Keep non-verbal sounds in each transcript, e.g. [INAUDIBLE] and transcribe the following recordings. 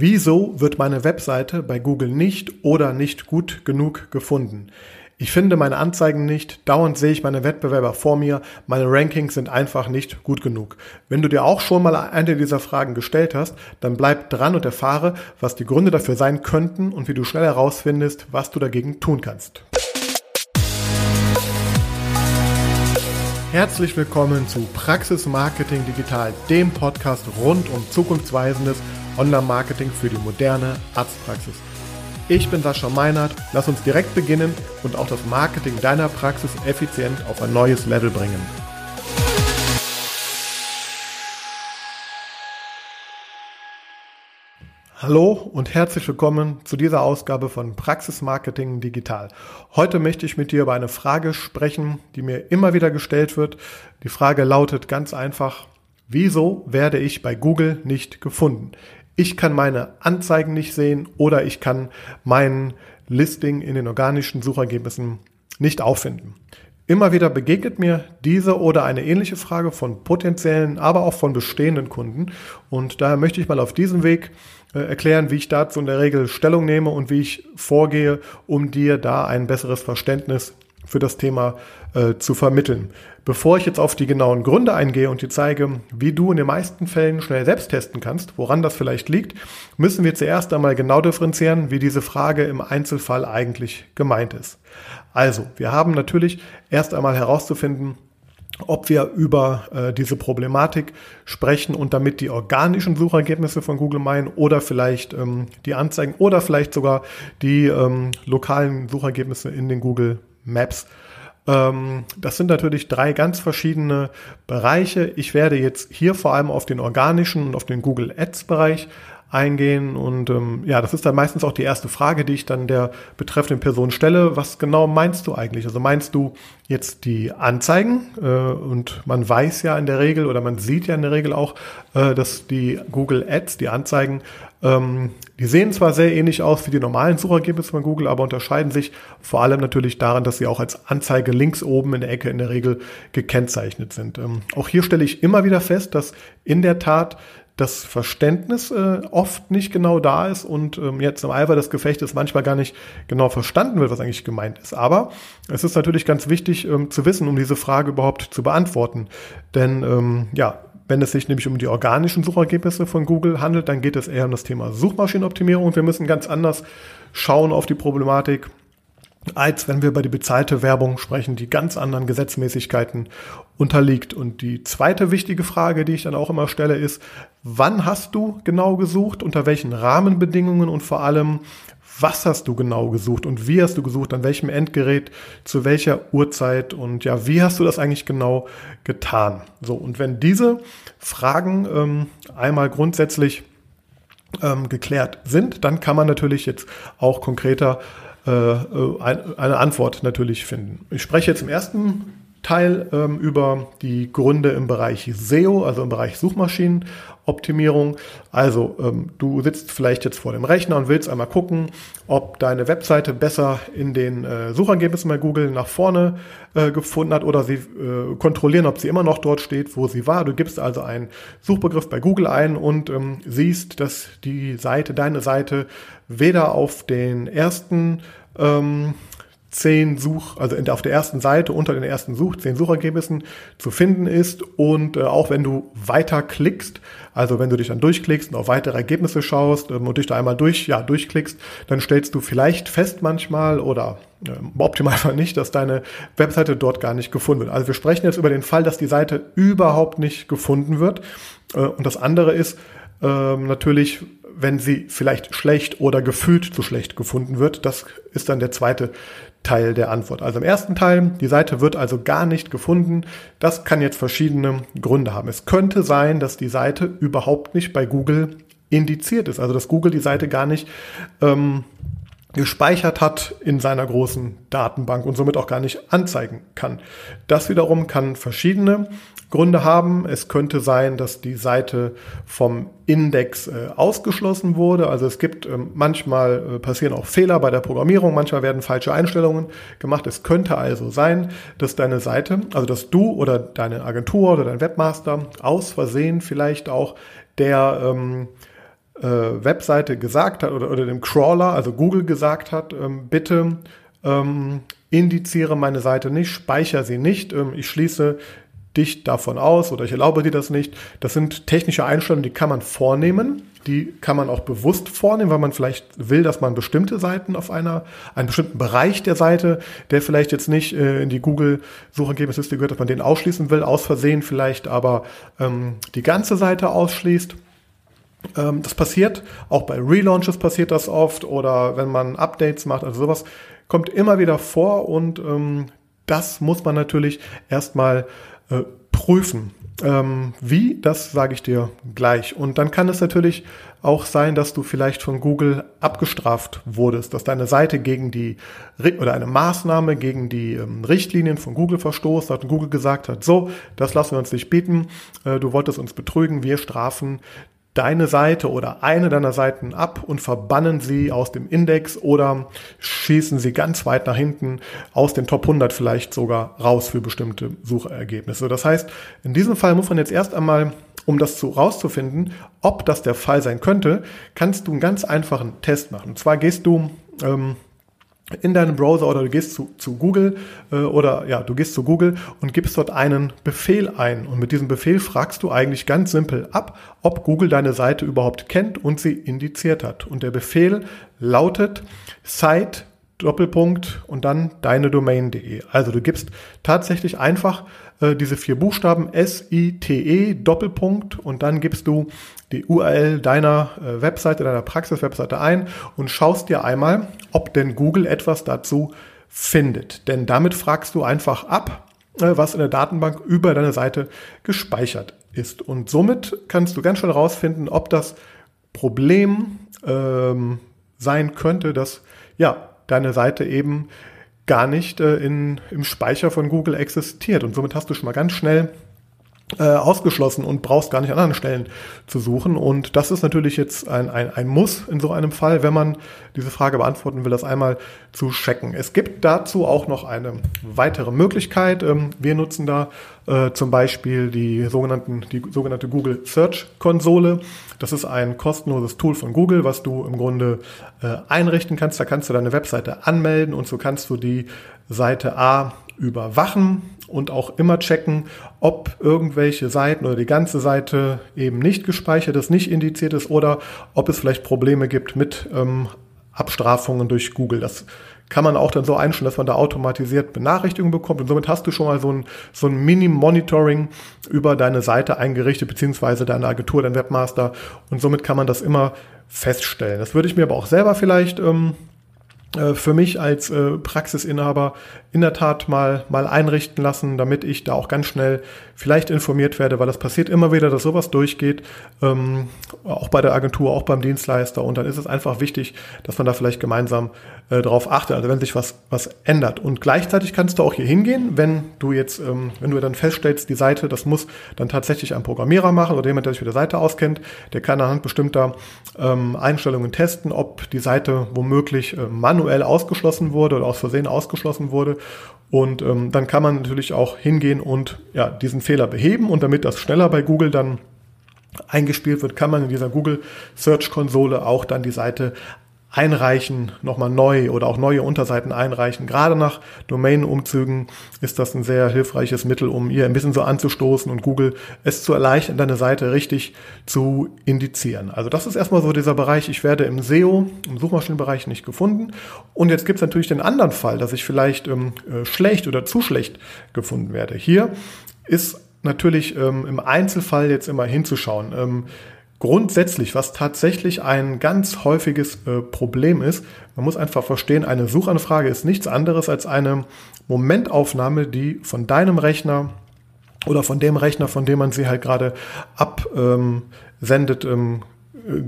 Wieso wird meine Webseite bei Google nicht oder nicht gut genug gefunden? Ich finde meine Anzeigen nicht, dauernd sehe ich meine Wettbewerber vor mir, meine Rankings sind einfach nicht gut genug. Wenn du dir auch schon mal eine dieser Fragen gestellt hast, dann bleib dran und erfahre, was die Gründe dafür sein könnten und wie du schnell herausfindest, was du dagegen tun kannst. Herzlich willkommen zu Praxis Marketing Digital, dem Podcast rund um zukunftsweisendes Online-Marketing für die moderne Arztpraxis. Ich bin Sascha Meinert, lass uns direkt beginnen und auch das Marketing deiner Praxis effizient auf ein neues Level bringen. Hallo und herzlich willkommen zu dieser Ausgabe von Praxis Marketing Digital. Heute möchte ich mit dir über eine Frage sprechen, die mir immer wieder gestellt wird. Die Frage lautet ganz einfach, wieso werde ich bei Google nicht gefunden? Ich kann meine Anzeigen nicht sehen oder ich kann mein Listing in den organischen Suchergebnissen nicht auffinden. Immer wieder begegnet mir diese oder eine ähnliche Frage von potenziellen, aber auch von bestehenden Kunden. Und daher möchte ich mal auf diesem Weg äh, erklären, wie ich dazu in der Regel Stellung nehme und wie ich vorgehe, um dir da ein besseres Verständnis für das Thema äh, zu vermitteln. Bevor ich jetzt auf die genauen Gründe eingehe und dir zeige, wie du in den meisten Fällen schnell selbst testen kannst, woran das vielleicht liegt, müssen wir zuerst einmal genau differenzieren, wie diese Frage im Einzelfall eigentlich gemeint ist. Also, wir haben natürlich erst einmal herauszufinden, ob wir über äh, diese Problematik sprechen und damit die organischen Suchergebnisse von Google meinen oder vielleicht ähm, die Anzeigen oder vielleicht sogar die ähm, lokalen Suchergebnisse in den Google Maps. Ähm, das sind natürlich drei ganz verschiedene Bereiche. Ich werde jetzt hier vor allem auf den organischen und auf den Google Ads Bereich eingehen. Und ähm, ja, das ist dann meistens auch die erste Frage, die ich dann der betreffenden Person stelle. Was genau meinst du eigentlich? Also meinst du jetzt die Anzeigen? Äh, und man weiß ja in der Regel oder man sieht ja in der Regel auch, äh, dass die Google Ads, die Anzeigen, ähm, die sehen zwar sehr ähnlich aus wie die normalen Suchergebnisse von Google, aber unterscheiden sich vor allem natürlich daran, dass sie auch als Anzeige links oben in der Ecke in der Regel gekennzeichnet sind. Ähm, auch hier stelle ich immer wieder fest, dass in der Tat das Verständnis äh, oft nicht genau da ist und ähm, jetzt im Eifer des Gefechtes manchmal gar nicht genau verstanden wird, was eigentlich gemeint ist. Aber es ist natürlich ganz wichtig ähm, zu wissen, um diese Frage überhaupt zu beantworten. Denn ähm, ja, wenn es sich nämlich um die organischen Suchergebnisse von Google handelt, dann geht es eher um das Thema Suchmaschinenoptimierung und wir müssen ganz anders schauen auf die Problematik als wenn wir über die bezahlte Werbung sprechen, die ganz anderen Gesetzmäßigkeiten unterliegt. Und die zweite wichtige Frage, die ich dann auch immer stelle, ist, wann hast du genau gesucht, unter welchen Rahmenbedingungen und vor allem, was hast du genau gesucht und wie hast du gesucht, an welchem Endgerät, zu welcher Uhrzeit und ja, wie hast du das eigentlich genau getan? So, und wenn diese Fragen ähm, einmal grundsätzlich ähm, geklärt sind, dann kann man natürlich jetzt auch konkreter äh, äh eine Antwort natürlich finden. Ich spreche jetzt im ersten Teil ähm, über die Gründe im Bereich SEO, also im Bereich Suchmaschinenoptimierung. Also ähm, du sitzt vielleicht jetzt vor dem Rechner und willst einmal gucken, ob deine Webseite besser in den äh, Suchergebnissen bei Google nach vorne äh, gefunden hat oder sie äh, kontrollieren, ob sie immer noch dort steht, wo sie war. Du gibst also einen Suchbegriff bei Google ein und ähm, siehst, dass die Seite, deine Seite weder auf den ersten ähm, zehn Such, also auf der ersten Seite unter den ersten Such, zehn Suchergebnissen zu finden ist. Und äh, auch wenn du weiter klickst, also wenn du dich dann durchklickst und auf weitere Ergebnisse schaust ähm, und dich da einmal durch, ja, durchklickst, dann stellst du vielleicht fest manchmal oder äh, im Optimalfall nicht, dass deine Webseite dort gar nicht gefunden wird. Also wir sprechen jetzt über den Fall, dass die Seite überhaupt nicht gefunden wird. Äh, und das andere ist, ähm, natürlich, wenn sie vielleicht schlecht oder gefühlt zu schlecht gefunden wird. Das ist dann der zweite Teil der Antwort. Also im ersten Teil, die Seite wird also gar nicht gefunden. Das kann jetzt verschiedene Gründe haben. Es könnte sein, dass die Seite überhaupt nicht bei Google indiziert ist. Also dass Google die Seite gar nicht ähm, gespeichert hat in seiner großen Datenbank und somit auch gar nicht anzeigen kann. Das wiederum kann verschiedene Gründe haben. Es könnte sein, dass die Seite vom Index äh, ausgeschlossen wurde. Also es gibt äh, manchmal äh, passieren auch Fehler bei der Programmierung, manchmal werden falsche Einstellungen gemacht. Es könnte also sein, dass deine Seite, also dass du oder deine Agentur oder dein Webmaster aus Versehen vielleicht auch der ähm, äh, Webseite gesagt hat oder, oder dem Crawler, also Google gesagt hat, ähm, bitte ähm, indiziere meine Seite nicht, speichere sie nicht, ähm, ich schließe dich davon aus oder ich erlaube dir das nicht. Das sind technische Einstellungen, die kann man vornehmen. Die kann man auch bewusst vornehmen, weil man vielleicht will, dass man bestimmte Seiten auf einer, einen bestimmten Bereich der Seite, der vielleicht jetzt nicht äh, in die Google-Suchergebnisliste gehört, dass man den ausschließen will, aus Versehen vielleicht aber ähm, die ganze Seite ausschließt. Ähm, das passiert, auch bei Relaunches passiert das oft oder wenn man Updates macht, also sowas kommt immer wieder vor und ähm, das muss man natürlich erstmal äh, prüfen. Ähm, wie, das sage ich dir gleich. Und dann kann es natürlich auch sein, dass du vielleicht von Google abgestraft wurdest, dass deine Seite gegen die oder eine Maßnahme gegen die ähm, Richtlinien von Google verstoßt hat und Google gesagt hat, so, das lassen wir uns nicht bieten, äh, du wolltest uns betrügen, wir strafen deine Seite oder eine deiner Seiten ab und verbannen sie aus dem Index oder schießen sie ganz weit nach hinten aus den Top 100 vielleicht sogar raus für bestimmte Suchergebnisse. Das heißt, in diesem Fall muss man jetzt erst einmal, um das zu rauszufinden, ob das der Fall sein könnte, kannst du einen ganz einfachen Test machen. Und zwar gehst du ähm, in deinem Browser oder du gehst zu, zu Google äh, oder ja, du gehst zu Google und gibst dort einen Befehl ein. Und mit diesem Befehl fragst du eigentlich ganz simpel ab, ob Google deine Seite überhaupt kennt und sie indiziert hat. Und der Befehl lautet Site Doppelpunkt und dann deine Domain.de. Also du gibst tatsächlich einfach äh, diese vier Buchstaben S-I-T-E Doppelpunkt und dann gibst du die URL deiner äh, Webseite, deiner Praxis-Webseite ein und schaust dir einmal, ob denn Google etwas dazu findet. Denn damit fragst du einfach ab, äh, was in der Datenbank über deine Seite gespeichert ist. Und somit kannst du ganz schnell herausfinden, ob das Problem ähm, sein könnte, dass ja deine Seite eben gar nicht äh, in, im Speicher von Google existiert. Und somit hast du schon mal ganz schnell äh, ausgeschlossen und brauchst gar nicht an anderen Stellen zu suchen. Und das ist natürlich jetzt ein, ein, ein Muss in so einem Fall, wenn man diese Frage beantworten will, das einmal zu checken. Es gibt dazu auch noch eine weitere Möglichkeit. Ähm, wir nutzen da äh, zum Beispiel die, sogenannten, die sogenannte Google Search Konsole. Das ist ein kostenloses Tool von Google, was du im Grunde äh, einrichten kannst. Da kannst du deine Webseite anmelden und so kannst du die Seite A überwachen und auch immer checken, ob irgendwelche Seiten oder die ganze Seite eben nicht gespeichert ist, nicht indiziert ist oder ob es vielleicht Probleme gibt mit ähm, Abstrafungen durch Google. Das kann man auch dann so einstellen, dass man da automatisiert Benachrichtigungen bekommt. Und somit hast du schon mal so ein, so ein Mini-Monitoring über deine Seite eingerichtet, beziehungsweise deine Agentur, dein Webmaster. Und somit kann man das immer feststellen. Das würde ich mir aber auch selber vielleicht ähm, äh, für mich als äh, Praxisinhaber in der Tat mal, mal einrichten lassen, damit ich da auch ganz schnell vielleicht informiert werde, weil das passiert immer wieder, dass sowas durchgeht, ähm, auch bei der Agentur, auch beim Dienstleister. Und dann ist es einfach wichtig, dass man da vielleicht gemeinsam äh, darauf achtet, also wenn sich was, was ändert. Und gleichzeitig kannst du auch hier hingehen, wenn du jetzt, ähm, wenn du dann feststellst, die Seite, das muss dann tatsächlich ein Programmierer machen oder jemand, der sich mit der Seite auskennt, der kann anhand bestimmter ähm, Einstellungen testen, ob die Seite womöglich äh, manuell ausgeschlossen wurde oder aus Versehen ausgeschlossen wurde. Und ähm, dann kann man natürlich auch hingehen und ja, diesen Fehler beheben. Und damit das schneller bei Google dann eingespielt wird, kann man in dieser Google Search Konsole auch dann die Seite einreichen, nochmal neu oder auch neue Unterseiten einreichen. Gerade nach Domain-Umzügen ist das ein sehr hilfreiches Mittel, um ihr ein bisschen so anzustoßen und Google es zu erleichtern, deine Seite richtig zu indizieren. Also das ist erstmal so dieser Bereich, ich werde im SEO, im Suchmaschinenbereich nicht gefunden. Und jetzt gibt es natürlich den anderen Fall, dass ich vielleicht ähm, äh, schlecht oder zu schlecht gefunden werde. Hier ist natürlich ähm, im Einzelfall jetzt immer hinzuschauen. Ähm, Grundsätzlich, was tatsächlich ein ganz häufiges äh, Problem ist, man muss einfach verstehen, eine Suchanfrage ist nichts anderes als eine Momentaufnahme, die von deinem Rechner oder von dem Rechner, von dem man sie halt gerade absendet, ähm,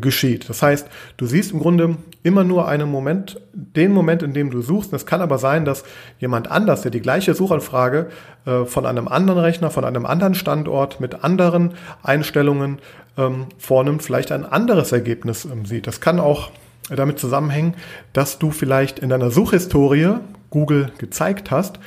geschieht. Das heißt, du siehst im Grunde immer nur einen Moment, den Moment, in dem du suchst. Es kann aber sein, dass jemand anders, der die gleiche Suchanfrage äh, von einem anderen Rechner, von einem anderen Standort mit anderen Einstellungen ähm, vornimmt, vielleicht ein anderes Ergebnis ähm, sieht. Das kann auch damit zusammenhängen, dass du vielleicht in deiner Suchhistorie Google gezeigt hast,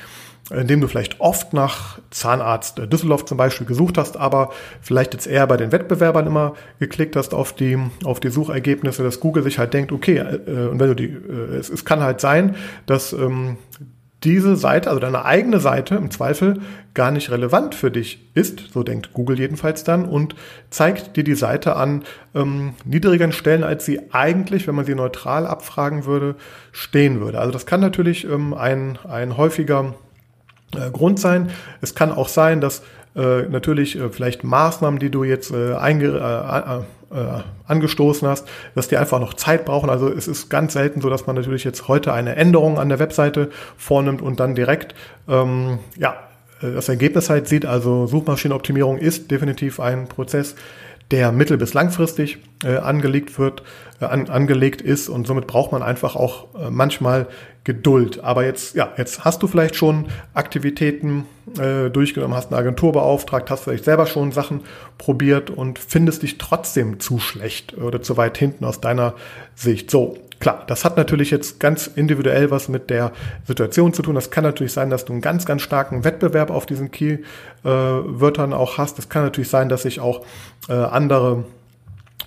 indem du vielleicht oft nach Zahnarzt Düsseldorf zum Beispiel gesucht hast, aber vielleicht jetzt eher bei den Wettbewerbern immer geklickt hast auf die, auf die Suchergebnisse, dass Google sich halt denkt, okay, äh, und wenn du die, äh, es, es kann halt sein, dass ähm, diese Seite, also deine eigene Seite im Zweifel gar nicht relevant für dich ist, so denkt Google jedenfalls dann, und zeigt dir die Seite an ähm, niedrigeren Stellen, als sie eigentlich, wenn man sie neutral abfragen würde, stehen würde. Also das kann natürlich ähm, ein, ein häufiger äh, Grund sein. Es kann auch sein, dass äh, natürlich äh, vielleicht Maßnahmen, die du jetzt einge angestoßen hast, dass die einfach noch Zeit brauchen. Also es ist ganz selten so, dass man natürlich jetzt heute eine Änderung an der Webseite vornimmt und dann direkt ähm, ja das Ergebnis halt sieht. Also Suchmaschinenoptimierung ist definitiv ein Prozess, der mittel- bis langfristig äh, angelegt wird, an, angelegt ist und somit braucht man einfach auch äh, manchmal Geduld. Aber jetzt, ja, jetzt hast du vielleicht schon Aktivitäten äh, durchgenommen, hast eine Agentur beauftragt, hast vielleicht selber schon Sachen probiert und findest dich trotzdem zu schlecht oder zu weit hinten aus deiner Sicht. So, Klar, das hat natürlich jetzt ganz individuell was mit der Situation zu tun. Das kann natürlich sein, dass du einen ganz, ganz starken Wettbewerb auf diesen Key-Wörtern äh, auch hast. Das kann natürlich sein, dass sich auch äh, andere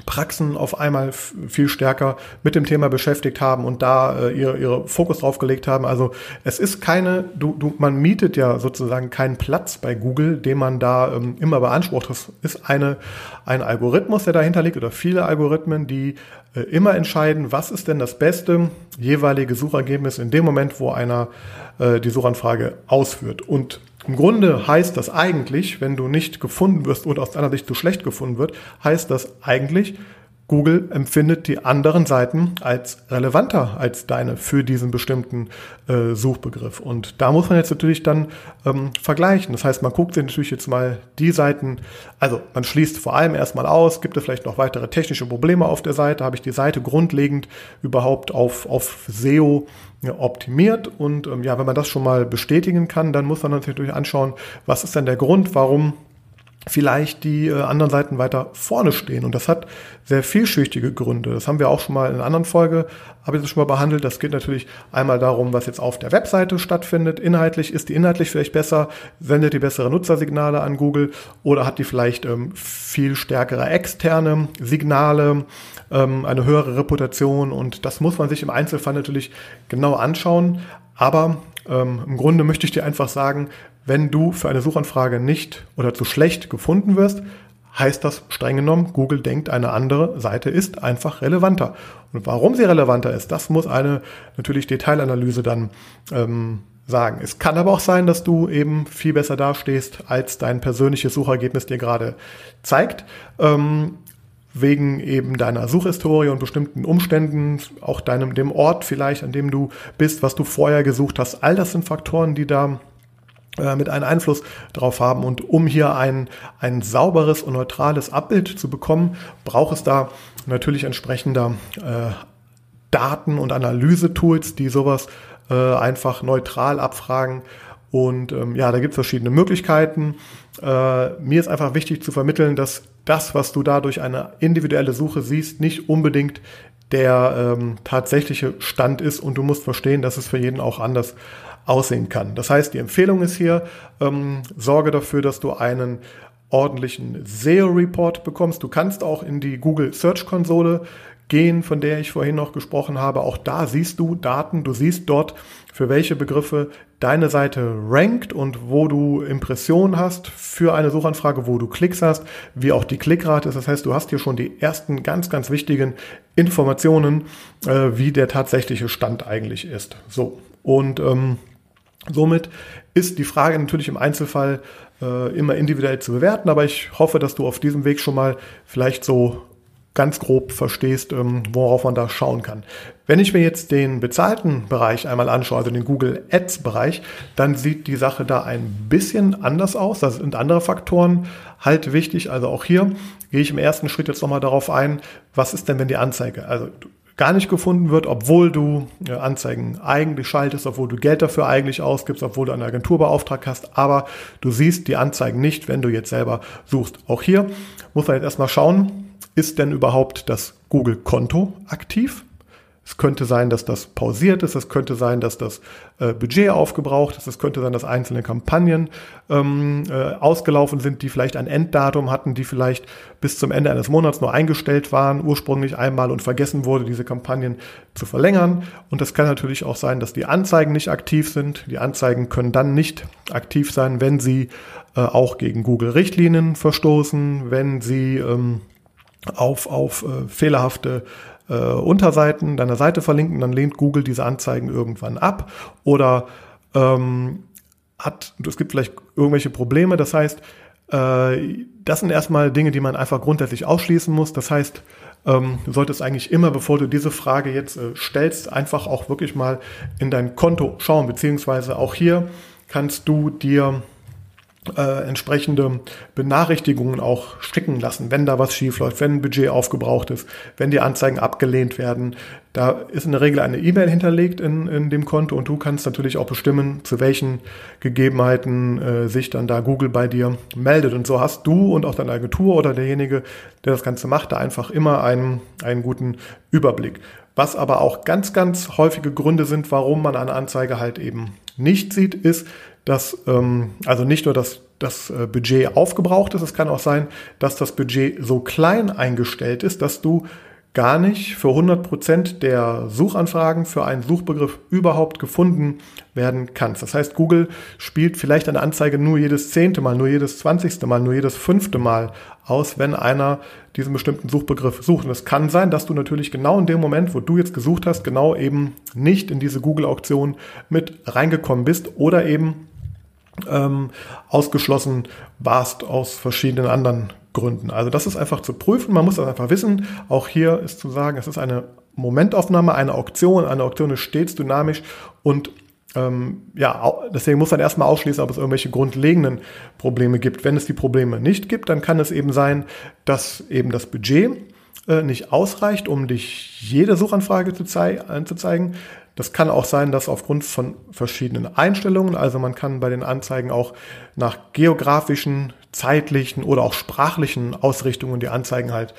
Praxen auf einmal viel stärker mit dem Thema beschäftigt haben und da äh, ihre, ihre Fokus drauf gelegt haben. Also es ist keine, du, du, man mietet ja sozusagen keinen Platz bei Google, den man da ähm, immer beansprucht. Das ist eine, ein Algorithmus, der dahinter liegt oder viele Algorithmen, die äh, immer entscheiden, was ist denn das beste jeweilige Suchergebnis in dem Moment, wo einer äh, die Suchanfrage ausführt. Und im Grunde heißt das eigentlich, wenn du nicht gefunden wirst oder aus deiner Sicht zu schlecht gefunden wird, heißt das eigentlich, Google empfindet die anderen Seiten als relevanter als deine für diesen bestimmten äh, Suchbegriff. Und da muss man jetzt natürlich dann ähm, vergleichen. Das heißt, man guckt sich natürlich jetzt mal die Seiten, also man schließt vor allem erstmal aus, gibt es vielleicht noch weitere technische Probleme auf der Seite, habe ich die Seite grundlegend überhaupt auf, auf SEO optimiert. Und ähm, ja, wenn man das schon mal bestätigen kann, dann muss man natürlich anschauen, was ist denn der Grund, warum vielleicht die äh, anderen Seiten weiter vorne stehen. Und das hat sehr vielschichtige Gründe. Das haben wir auch schon mal in einer anderen Folge, habe ich das schon mal behandelt. Das geht natürlich einmal darum, was jetzt auf der Webseite stattfindet. Inhaltlich, ist die inhaltlich vielleicht besser, sendet die bessere Nutzersignale an Google oder hat die vielleicht ähm, viel stärkere externe Signale, ähm, eine höhere Reputation. Und das muss man sich im Einzelfall natürlich genau anschauen. Aber ähm, im Grunde möchte ich dir einfach sagen, wenn du für eine Suchanfrage nicht oder zu schlecht gefunden wirst, heißt das streng genommen, Google denkt, eine andere Seite ist einfach relevanter. Und warum sie relevanter ist, das muss eine natürlich Detailanalyse dann ähm, sagen. Es kann aber auch sein, dass du eben viel besser dastehst, als dein persönliches Suchergebnis dir gerade zeigt. Ähm, wegen eben deiner Suchhistorie und bestimmten Umständen, auch deinem, dem Ort vielleicht, an dem du bist, was du vorher gesucht hast. All das sind Faktoren, die da mit einem Einfluss drauf haben. Und um hier ein, ein sauberes und neutrales Abbild zu bekommen, braucht es da natürlich entsprechender äh, Daten- und Analysetools, die sowas äh, einfach neutral abfragen. Und ähm, ja, da gibt es verschiedene Möglichkeiten. Äh, mir ist einfach wichtig zu vermitteln, dass das, was du da durch eine individuelle Suche siehst, nicht unbedingt der ähm, tatsächliche Stand ist und du musst verstehen, dass es für jeden auch anders aussehen kann. Das heißt, die Empfehlung ist hier, ähm, sorge dafür, dass du einen ordentlichen SEO-Report bekommst. Du kannst auch in die Google Search Konsole gehen, von der ich vorhin noch gesprochen habe. Auch da siehst du Daten. Du siehst dort, für welche Begriffe deine Seite rankt und wo du Impressionen hast für eine Suchanfrage, wo du Klicks hast, wie auch die Klickrate ist. Das heißt, du hast hier schon die ersten ganz, ganz wichtigen Informationen, äh, wie der tatsächliche Stand eigentlich ist. So. Und ähm, Somit ist die Frage natürlich im Einzelfall äh, immer individuell zu bewerten, aber ich hoffe, dass du auf diesem Weg schon mal vielleicht so ganz grob verstehst, ähm, worauf man da schauen kann. Wenn ich mir jetzt den bezahlten Bereich einmal anschaue, also den Google Ads Bereich, dann sieht die Sache da ein bisschen anders aus. Da sind andere Faktoren halt wichtig. Also auch hier gehe ich im ersten Schritt jetzt nochmal darauf ein, was ist denn, wenn die Anzeige, also gar nicht gefunden wird, obwohl du äh, Anzeigen eigentlich schaltest, obwohl du Geld dafür eigentlich ausgibst, obwohl du eine Agentur beauftragt hast, aber du siehst die Anzeigen nicht, wenn du jetzt selber suchst. Auch hier muss man jetzt erstmal schauen, ist denn überhaupt das Google-Konto aktiv? Es könnte sein, dass das pausiert ist. Es könnte sein, dass das äh, Budget aufgebraucht ist. Es könnte sein, dass einzelne Kampagnen ähm, äh, ausgelaufen sind, die vielleicht ein Enddatum hatten, die vielleicht bis zum Ende eines Monats nur eingestellt waren, ursprünglich einmal und vergessen wurde, diese Kampagnen zu verlängern. Und es kann natürlich auch sein, dass die Anzeigen nicht aktiv sind. Die Anzeigen können dann nicht aktiv sein, wenn sie äh, auch gegen Google-Richtlinien verstoßen, wenn sie ähm, auf, auf äh, fehlerhafte äh, Unterseiten deiner Seite verlinken, dann lehnt Google diese Anzeigen irgendwann ab oder ähm, hat, es gibt vielleicht irgendwelche Probleme. Das heißt, äh, das sind erstmal Dinge, die man einfach grundsätzlich ausschließen muss. Das heißt, ähm, du solltest eigentlich immer, bevor du diese Frage jetzt äh, stellst, einfach auch wirklich mal in dein Konto schauen, beziehungsweise auch hier kannst du dir äh, entsprechende Benachrichtigungen auch schicken lassen, wenn da was schief läuft, wenn ein Budget aufgebraucht ist, wenn die Anzeigen abgelehnt werden. Da ist in der Regel eine E-Mail hinterlegt in, in dem Konto und du kannst natürlich auch bestimmen, zu welchen Gegebenheiten äh, sich dann da Google bei dir meldet. Und so hast du und auch deine Agentur oder derjenige, der das Ganze macht, da einfach immer einen, einen guten Überblick. Was aber auch ganz, ganz häufige Gründe sind, warum man eine Anzeige halt eben nicht sieht, ist, dass ähm, also nicht nur das, das äh, Budget aufgebraucht ist, es kann auch sein, dass das Budget so klein eingestellt ist, dass du gar nicht für 100% der Suchanfragen für einen Suchbegriff überhaupt gefunden werden kannst. Das heißt, Google spielt vielleicht eine Anzeige nur jedes zehnte Mal, nur jedes zwanzigste Mal, nur jedes fünfte Mal aus, wenn einer diesen bestimmten Suchbegriff sucht. Und es kann sein, dass du natürlich genau in dem Moment, wo du jetzt gesucht hast, genau eben nicht in diese Google-Auktion mit reingekommen bist oder eben ähm, ausgeschlossen warst aus verschiedenen anderen Gründen. Also das ist einfach zu prüfen, man muss das einfach wissen. Auch hier ist zu sagen, es ist eine Momentaufnahme, eine Auktion. Eine Auktion ist stets dynamisch und ähm, ja, deswegen muss man erstmal ausschließen, ob es irgendwelche grundlegenden Probleme gibt. Wenn es die Probleme nicht gibt, dann kann es eben sein, dass eben das Budget äh, nicht ausreicht, um dich jede Suchanfrage zu anzuzeigen. Das kann auch sein, dass aufgrund von verschiedenen Einstellungen, also man kann bei den Anzeigen auch nach geografischen, zeitlichen oder auch sprachlichen Ausrichtungen die Anzeigen halt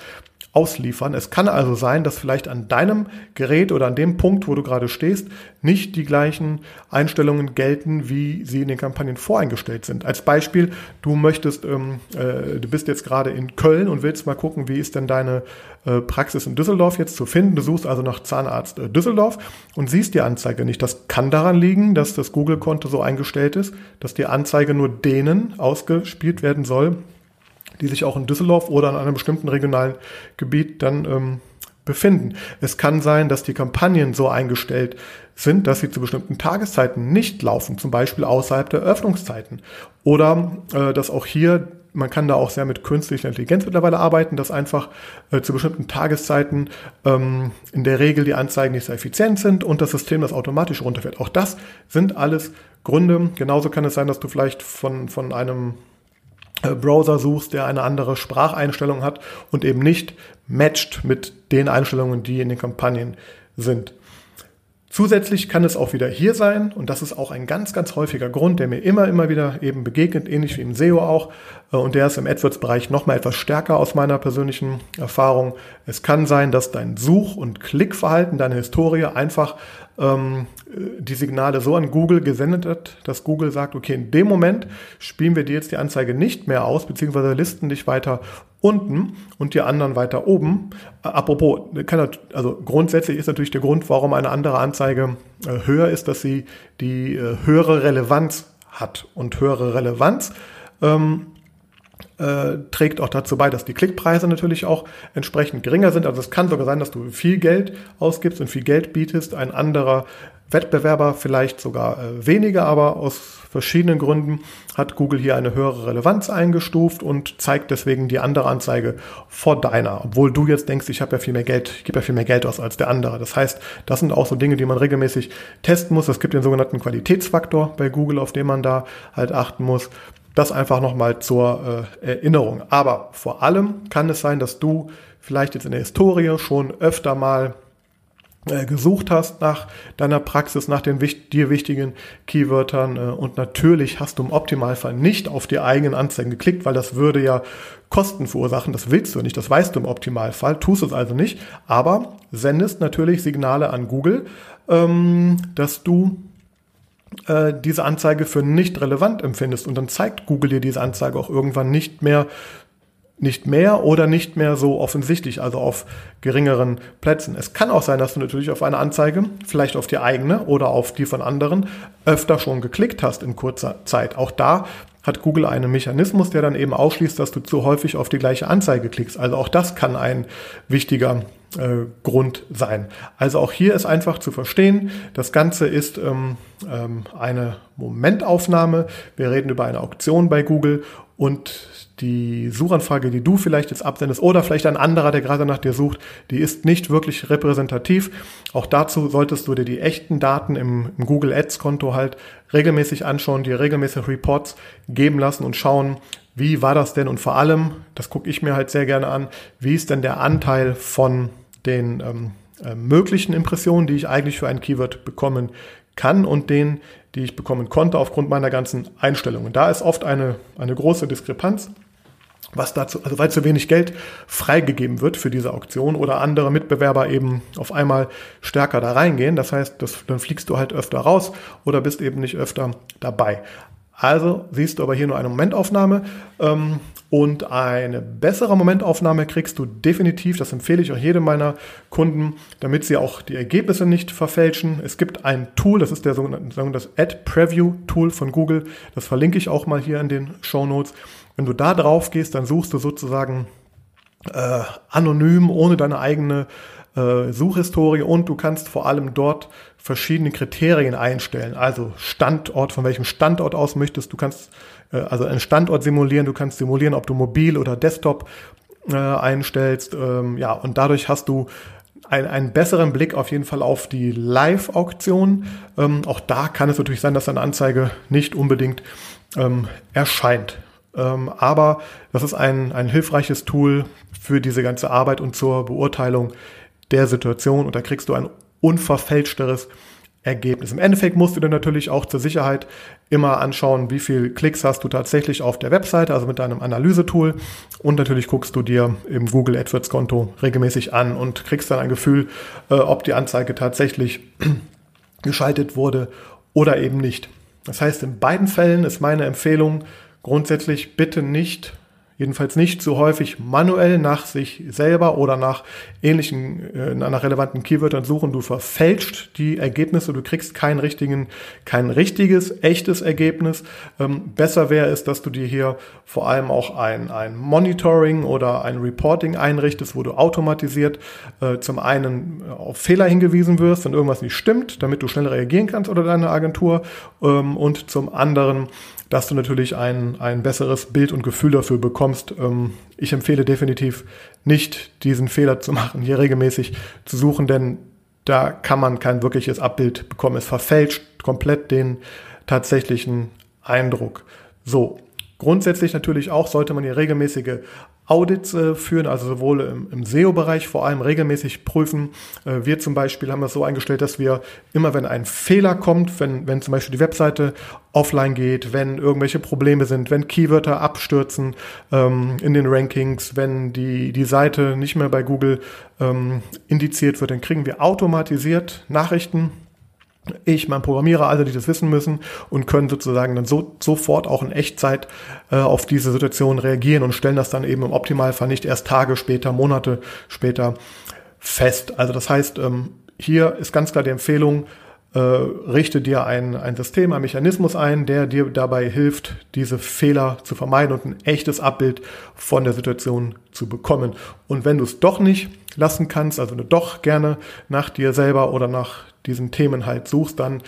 ausliefern. Es kann also sein, dass vielleicht an deinem Gerät oder an dem Punkt, wo du gerade stehst, nicht die gleichen Einstellungen gelten, wie sie in den Kampagnen voreingestellt sind. Als Beispiel, du möchtest, ähm, äh, du bist jetzt gerade in Köln und willst mal gucken, wie ist denn deine äh, Praxis in Düsseldorf jetzt zu finden. Du suchst also nach Zahnarzt äh, Düsseldorf und siehst die Anzeige nicht. Das kann daran liegen, dass das Google-Konto so eingestellt ist, dass die Anzeige nur denen ausgespielt werden soll, die sich auch in Düsseldorf oder in einem bestimmten regionalen Gebiet dann ähm, befinden. Es kann sein, dass die Kampagnen so eingestellt sind, dass sie zu bestimmten Tageszeiten nicht laufen, zum Beispiel außerhalb der Öffnungszeiten. Oder äh, dass auch hier, man kann da auch sehr mit künstlicher Intelligenz mittlerweile arbeiten, dass einfach äh, zu bestimmten Tageszeiten ähm, in der Regel die Anzeigen nicht sehr effizient sind und das System das automatisch runterfährt. Auch das sind alles Gründe. Genauso kann es sein, dass du vielleicht von, von einem äh, Browser suchst, der eine andere Spracheinstellung hat und eben nicht matcht mit den Einstellungen, die in den Kampagnen sind. Zusätzlich kann es auch wieder hier sein, und das ist auch ein ganz, ganz häufiger Grund, der mir immer, immer wieder eben begegnet, ähnlich wie im SEO auch, äh, und der ist im AdWords-Bereich nochmal etwas stärker aus meiner persönlichen Erfahrung. Es kann sein, dass dein Such- und Klickverhalten, deine Historie einfach ähm, die Signale so an Google gesendet hat, dass Google sagt, okay, in dem Moment spielen wir dir jetzt die Anzeige nicht mehr aus, beziehungsweise listen dich weiter unten und die anderen weiter oben. Äh, apropos, kann, also grundsätzlich ist natürlich der Grund, warum eine andere Anzeige äh, höher ist, dass sie die äh, höhere Relevanz hat. Und höhere Relevanz ähm, äh, trägt auch dazu bei, dass die Klickpreise natürlich auch entsprechend geringer sind. Also es kann sogar sein, dass du viel Geld ausgibst und viel Geld bietest, ein anderer Wettbewerber vielleicht sogar äh, weniger, aber aus verschiedenen Gründen hat Google hier eine höhere Relevanz eingestuft und zeigt deswegen die andere Anzeige vor deiner, obwohl du jetzt denkst, ich habe ja viel mehr Geld, ich gebe ja viel mehr Geld aus als der andere. Das heißt, das sind auch so Dinge, die man regelmäßig testen muss. Es gibt den sogenannten Qualitätsfaktor bei Google, auf den man da halt achten muss. Das einfach nochmal zur äh, Erinnerung. Aber vor allem kann es sein, dass du vielleicht jetzt in der Historie schon öfter mal äh, gesucht hast nach deiner Praxis, nach den dir wichtigen Keywörtern äh, und natürlich hast du im Optimalfall nicht auf die eigenen Anzeigen geklickt, weil das würde ja Kosten verursachen. Das willst du nicht, das weißt du im Optimalfall, tust es also nicht, aber sendest natürlich Signale an Google, ähm, dass du äh, diese Anzeige für nicht relevant empfindest und dann zeigt Google dir diese Anzeige auch irgendwann nicht mehr nicht mehr oder nicht mehr so offensichtlich, also auf geringeren Plätzen. Es kann auch sein, dass du natürlich auf eine Anzeige, vielleicht auf die eigene oder auf die von anderen, öfter schon geklickt hast in kurzer Zeit. Auch da hat Google einen Mechanismus, der dann eben ausschließt, dass du zu häufig auf die gleiche Anzeige klickst. Also auch das kann ein wichtiger äh, Grund sein. Also auch hier ist einfach zu verstehen, das Ganze ist ähm, ähm, eine Momentaufnahme. Wir reden über eine Auktion bei Google und die Suchanfrage, die du vielleicht jetzt absendest oder vielleicht ein anderer, der gerade nach dir sucht, die ist nicht wirklich repräsentativ. Auch dazu solltest du dir die echten Daten im, im Google Ads Konto halt regelmäßig anschauen, dir regelmäßig Reports geben lassen und schauen, wie war das denn und vor allem, das gucke ich mir halt sehr gerne an, wie ist denn der Anteil von den ähm, äh, möglichen Impressionen, die ich eigentlich für ein Keyword bekommen kann und den, die ich bekommen konnte aufgrund meiner ganzen Einstellungen. Da ist oft eine, eine große Diskrepanz was dazu, also weil zu wenig Geld freigegeben wird für diese Auktion oder andere Mitbewerber eben auf einmal stärker da reingehen. Das heißt, das, dann fliegst du halt öfter raus oder bist eben nicht öfter dabei. Also siehst du aber hier nur eine Momentaufnahme ähm, und eine bessere Momentaufnahme kriegst du definitiv, das empfehle ich auch jedem meiner Kunden, damit sie auch die Ergebnisse nicht verfälschen. Es gibt ein Tool, das ist der sogenannte das Ad Preview Tool von Google, das verlinke ich auch mal hier in den Show Notes. Wenn du da drauf gehst, dann suchst du sozusagen äh, anonym, ohne deine eigene äh, Suchhistorie und du kannst vor allem dort verschiedene Kriterien einstellen. Also Standort, von welchem Standort aus möchtest du kannst äh, also einen Standort simulieren, du kannst simulieren, ob du mobil oder Desktop äh, einstellst. Ähm, ja, und dadurch hast du ein, einen besseren Blick auf jeden Fall auf die Live-Auktion. Ähm, auch da kann es natürlich sein, dass eine Anzeige nicht unbedingt ähm, erscheint. Ähm, aber das ist ein, ein hilfreiches Tool für diese ganze Arbeit und zur Beurteilung der Situation. Und da kriegst du ein unverfälschteres Ergebnis. Im Endeffekt musst du dir natürlich auch zur Sicherheit immer anschauen, wie viel Klicks hast du tatsächlich auf der Webseite, also mit deinem Analysetool. Und natürlich guckst du dir im Google AdWords Konto regelmäßig an und kriegst dann ein Gefühl, äh, ob die Anzeige tatsächlich [CLEARS THROAT] geschaltet wurde oder eben nicht. Das heißt, in beiden Fällen ist meine Empfehlung, grundsätzlich bitte nicht, jedenfalls nicht zu häufig manuell nach sich selber oder nach ähnlichen, äh, nach relevanten Keywörtern suchen. Du verfälscht die Ergebnisse, du kriegst keinen richtigen, kein richtiges, echtes Ergebnis. Ähm, besser wäre es, dass du dir hier vor allem auch ein, ein Monitoring oder ein Reporting einrichtest, wo du automatisiert äh, zum einen auf Fehler hingewiesen wirst, wenn irgendwas nicht stimmt, damit du schnell reagieren kannst oder deine Agentur ähm, und zum anderen dass du natürlich ein, ein besseres Bild und Gefühl dafür bekommst. Ähm, ich empfehle definitiv nicht, diesen Fehler zu machen, hier regelmäßig zu suchen, denn da kann man kein wirkliches Abbild bekommen. Es verfälscht komplett den tatsächlichen Eindruck. So, grundsätzlich natürlich auch sollte man hier regelmäßige Audits äh, führen, also sowohl im, im SEO-Bereich vor allem regelmäßig prüfen. Äh, wir zum Beispiel haben das so eingestellt, dass wir immer, wenn ein Fehler kommt, wenn, wenn zum Beispiel die Webseite offline geht, wenn irgendwelche Probleme sind, wenn Keywörter abstürzen ähm, in den Rankings, wenn die, die Seite nicht mehr bei Google ähm, indiziert wird, dann kriegen wir automatisiert Nachrichten ich, mein Programmierer, alle, die das wissen müssen und können sozusagen dann so, sofort auch in Echtzeit äh, auf diese Situation reagieren und stellen das dann eben im Optimalfall nicht erst Tage später, Monate später fest. Also das heißt, ähm, hier ist ganz klar die Empfehlung, äh, richte dir ein, ein System, ein Mechanismus ein, der dir dabei hilft, diese Fehler zu vermeiden und ein echtes Abbild von der Situation zu bekommen. Und wenn du es doch nicht lassen kannst, also wenn du doch gerne nach dir selber oder nach diesen Themen halt suchst, dann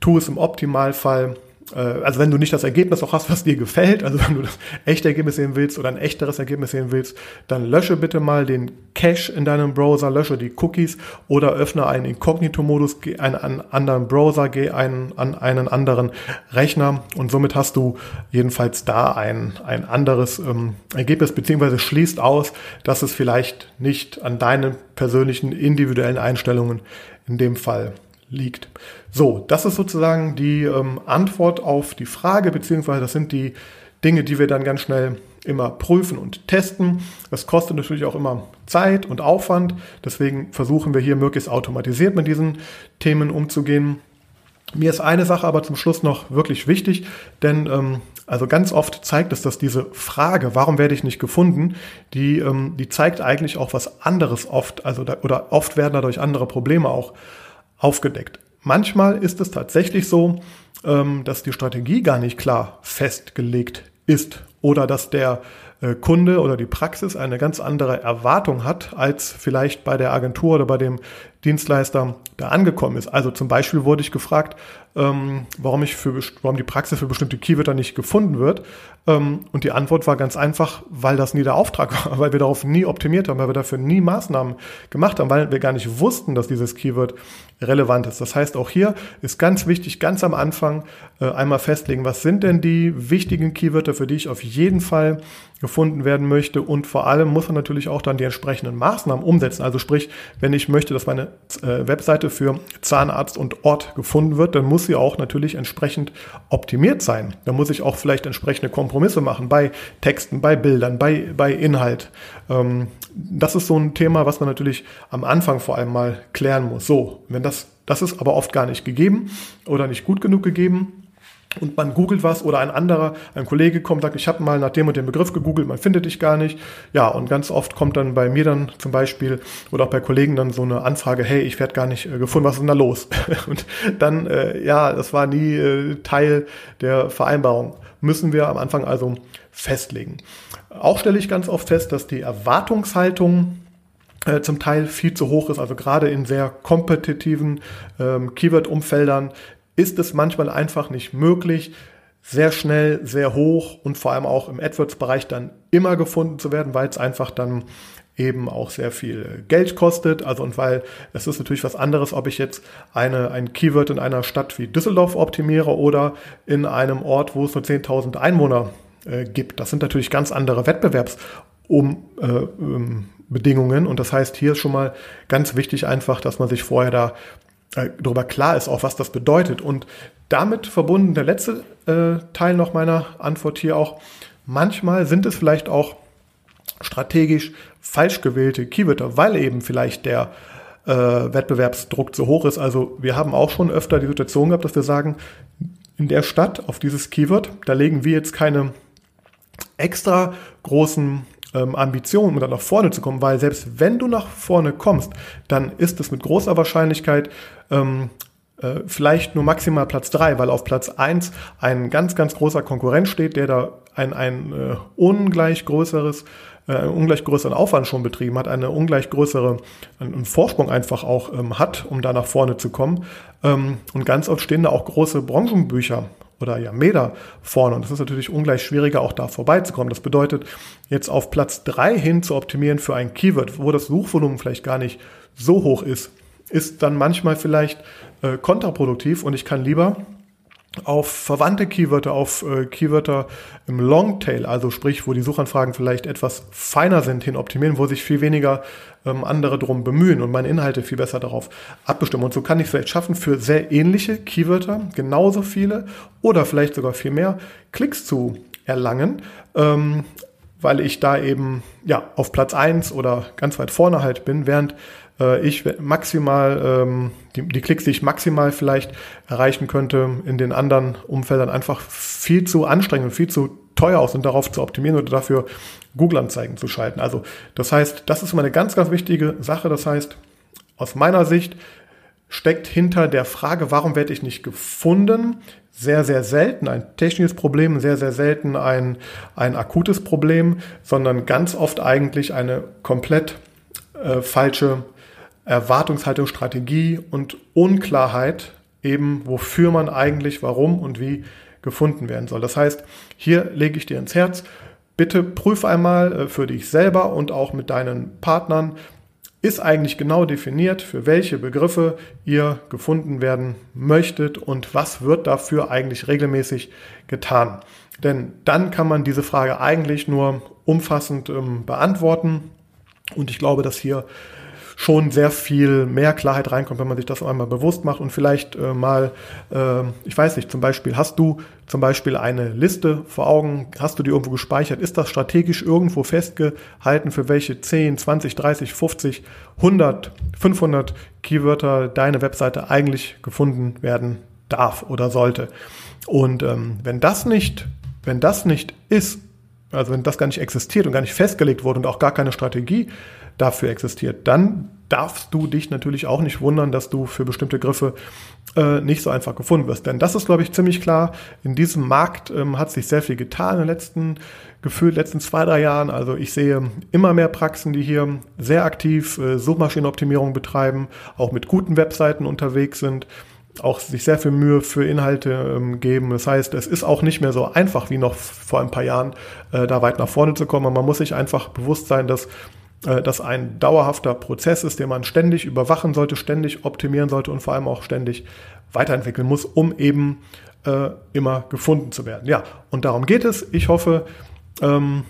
tu es im Optimalfall äh, also wenn du nicht das Ergebnis auch hast, was dir gefällt, also [LAUGHS] wenn du das echte Ergebnis sehen willst oder ein echteres Ergebnis sehen willst, dann lösche bitte mal den Cache in deinem Browser, lösche die Cookies oder öffne einen Inkognito-Modus, geh einen, einen anderen Browser, geh einen, an einen anderen Rechner und somit hast du jedenfalls da ein, ein anderes ähm, Ergebnis, beziehungsweise schließt aus, dass es vielleicht nicht an deinen persönlichen individuellen Einstellungen in dem Fall liegt. So, das ist sozusagen die ähm, Antwort auf die Frage, beziehungsweise das sind die Dinge, die wir dann ganz schnell immer prüfen und testen. Das kostet natürlich auch immer Zeit und Aufwand. Deswegen versuchen wir hier möglichst automatisiert mit diesen Themen umzugehen. Mir ist eine Sache aber zum Schluss noch wirklich wichtig, denn ähm, also ganz oft zeigt es, dass diese Frage, warum werde ich nicht gefunden, die, ähm, die zeigt eigentlich auch was anderes oft, also da, oder oft werden dadurch andere Probleme auch aufgedeckt. Manchmal ist es tatsächlich so, ähm, dass die Strategie gar nicht klar festgelegt ist oder dass der äh, Kunde oder die Praxis eine ganz andere Erwartung hat, als vielleicht bei der Agentur oder bei dem Dienstleister da angekommen ist. Also zum Beispiel wurde ich gefragt, ähm, warum ich für warum die Praxis für bestimmte Keywörter nicht gefunden wird. Ähm, und die Antwort war ganz einfach, weil das nie der Auftrag war, [LAUGHS] weil wir darauf nie optimiert haben, weil wir dafür nie Maßnahmen gemacht haben, weil wir gar nicht wussten, dass dieses Keyword relevant ist. Das heißt, auch hier ist ganz wichtig, ganz am Anfang äh, einmal festlegen, was sind denn die wichtigen Keywörter, für die ich auf jeden Fall gefunden werden möchte und vor allem muss man natürlich auch dann die entsprechenden Maßnahmen umsetzen. Also sprich, wenn ich möchte, dass meine äh, Webseite für Zahnarzt und Ort gefunden wird, dann muss sie auch natürlich entsprechend optimiert sein. Da muss ich auch vielleicht entsprechende Kompromisse machen bei Texten, bei Bildern, bei, bei Inhalt. Ähm, das ist so ein Thema, was man natürlich am Anfang vor allem mal klären muss. So, wenn das, das ist aber oft gar nicht gegeben oder nicht gut genug gegeben, und man googelt was oder ein anderer, ein Kollege kommt, sagt, ich habe mal nach dem und dem Begriff gegoogelt, man findet dich gar nicht. Ja, und ganz oft kommt dann bei mir dann zum Beispiel oder auch bei Kollegen dann so eine Anfrage, hey, ich werde gar nicht äh, gefunden, was ist denn da los? [LAUGHS] und dann, äh, ja, das war nie äh, Teil der Vereinbarung. Müssen wir am Anfang also festlegen. Auch stelle ich ganz oft fest, dass die Erwartungshaltung äh, zum Teil viel zu hoch ist, also gerade in sehr kompetitiven ähm, Keyword-Umfeldern ist es manchmal einfach nicht möglich, sehr schnell, sehr hoch und vor allem auch im AdWords-Bereich dann immer gefunden zu werden, weil es einfach dann eben auch sehr viel Geld kostet. Also und weil es ist natürlich was anderes, ob ich jetzt eine, ein Keyword in einer Stadt wie Düsseldorf optimiere oder in einem Ort, wo es nur 10.000 Einwohner äh, gibt. Das sind natürlich ganz andere Wettbewerbsbedingungen. Äh, und das heißt, hier ist schon mal ganz wichtig einfach, dass man sich vorher da äh, darüber klar ist, auch was das bedeutet. Und damit verbunden der letzte äh, Teil noch meiner Antwort hier auch, manchmal sind es vielleicht auch strategisch falsch gewählte Keywörter, weil eben vielleicht der äh, Wettbewerbsdruck zu hoch ist. Also wir haben auch schon öfter die Situation gehabt, dass wir sagen, in der Stadt auf dieses Keyword, da legen wir jetzt keine extra großen ähm, Ambition, um dann nach vorne zu kommen, weil selbst wenn du nach vorne kommst, dann ist es mit großer Wahrscheinlichkeit ähm, äh, vielleicht nur maximal Platz drei, weil auf Platz eins ein ganz, ganz großer Konkurrent steht, der da ein, ein äh, ungleich größeres äh, einen ungleich größeren Aufwand schon betrieben hat, eine ungleich größere einen Vorsprung einfach auch ähm, hat, um da nach vorne zu kommen. Ähm, und ganz oft stehen da auch große Branchenbücher oder ja Meter vorne. Und es ist natürlich ungleich schwieriger, auch da vorbeizukommen. Das bedeutet, jetzt auf Platz drei hin zu optimieren für ein Keyword, wo das Suchvolumen vielleicht gar nicht so hoch ist, ist dann manchmal vielleicht äh, kontraproduktiv und ich kann lieber auf verwandte Keywörter, auf äh, Keywörter im Longtail, also sprich, wo die Suchanfragen vielleicht etwas feiner sind, hin optimieren, wo sich viel weniger ähm, andere drum bemühen und meine Inhalte viel besser darauf abbestimmen. Und so kann ich vielleicht schaffen, für sehr ähnliche Keywörter genauso viele oder vielleicht sogar viel mehr Klicks zu erlangen, ähm, weil ich da eben ja auf Platz eins oder ganz weit vorne halt bin, während äh, ich maximal, ähm, die, die Klicks, die ich maximal vielleicht erreichen könnte, in den anderen Umfeldern einfach viel zu anstrengend und viel zu teuer aus und darauf zu optimieren oder dafür Google-Anzeigen zu schalten. Also das heißt, das ist immer eine ganz, ganz wichtige Sache. Das heißt, aus meiner Sicht steckt hinter der Frage, warum werde ich nicht gefunden, sehr, sehr selten ein technisches Problem, sehr, sehr selten ein, ein akutes Problem, sondern ganz oft eigentlich eine komplett äh, falsche Erwartungshaltung, Strategie und Unklarheit eben, wofür man eigentlich, warum und wie gefunden werden soll. Das heißt, hier lege ich dir ins Herz, bitte prüfe einmal äh, für dich selber und auch mit deinen Partnern, ist eigentlich genau definiert, für welche Begriffe ihr gefunden werden möchtet und was wird dafür eigentlich regelmäßig getan. Denn dann kann man diese Frage eigentlich nur umfassend ähm, beantworten. Und ich glaube, dass hier schon sehr viel mehr Klarheit reinkommt, wenn man sich das einmal bewusst macht und vielleicht äh, mal, äh, ich weiß nicht, zum Beispiel, hast du zum Beispiel eine Liste vor Augen, hast du die irgendwo gespeichert, ist das strategisch irgendwo festgehalten, für welche 10, 20, 30, 50, 100, 500 Keywörter deine Webseite eigentlich gefunden werden darf oder sollte. Und ähm, wenn das nicht, wenn das nicht ist, also wenn das gar nicht existiert und gar nicht festgelegt wurde und auch gar keine Strategie dafür existiert, dann darfst du dich natürlich auch nicht wundern, dass du für bestimmte Griffe äh, nicht so einfach gefunden wirst. Denn das ist, glaube ich, ziemlich klar. In diesem Markt ähm, hat sich sehr viel getan in den letzten, gefühlt letzten zwei, drei Jahren. Also ich sehe immer mehr Praxen, die hier sehr aktiv äh, Suchmaschinenoptimierung betreiben, auch mit guten Webseiten unterwegs sind auch sich sehr viel Mühe für Inhalte ähm, geben. Das heißt, es ist auch nicht mehr so einfach wie noch vor ein paar Jahren, äh, da weit nach vorne zu kommen. man muss sich einfach bewusst sein, dass das ein dauerhafter Prozess ist, den man ständig überwachen sollte, ständig optimieren sollte und vor allem auch ständig weiterentwickeln muss, um eben äh, immer gefunden zu werden. Ja, und darum geht es. Ich hoffe, ähm,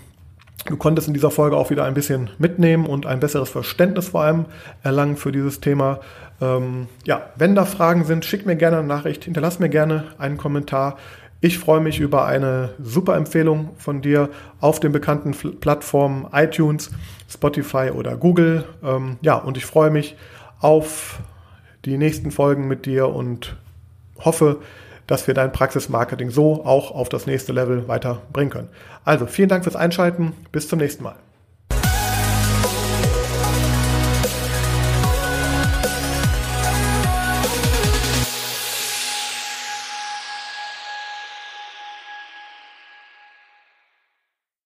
du konntest in dieser Folge auch wieder ein bisschen mitnehmen und ein besseres Verständnis vor allem erlangen für dieses Thema. Ähm, ja, wenn da Fragen sind, schick mir gerne eine Nachricht, hinterlass mir gerne einen Kommentar. Ich freue mich über eine super Empfehlung von dir auf den bekannten Plattformen iTunes, Spotify oder Google. Ähm, ja, und ich freue mich auf die nächsten Folgen mit dir und hoffe, dass wir dein Praxismarketing so auch auf das nächste Level weiterbringen können. Also vielen Dank fürs Einschalten. Bis zum nächsten Mal.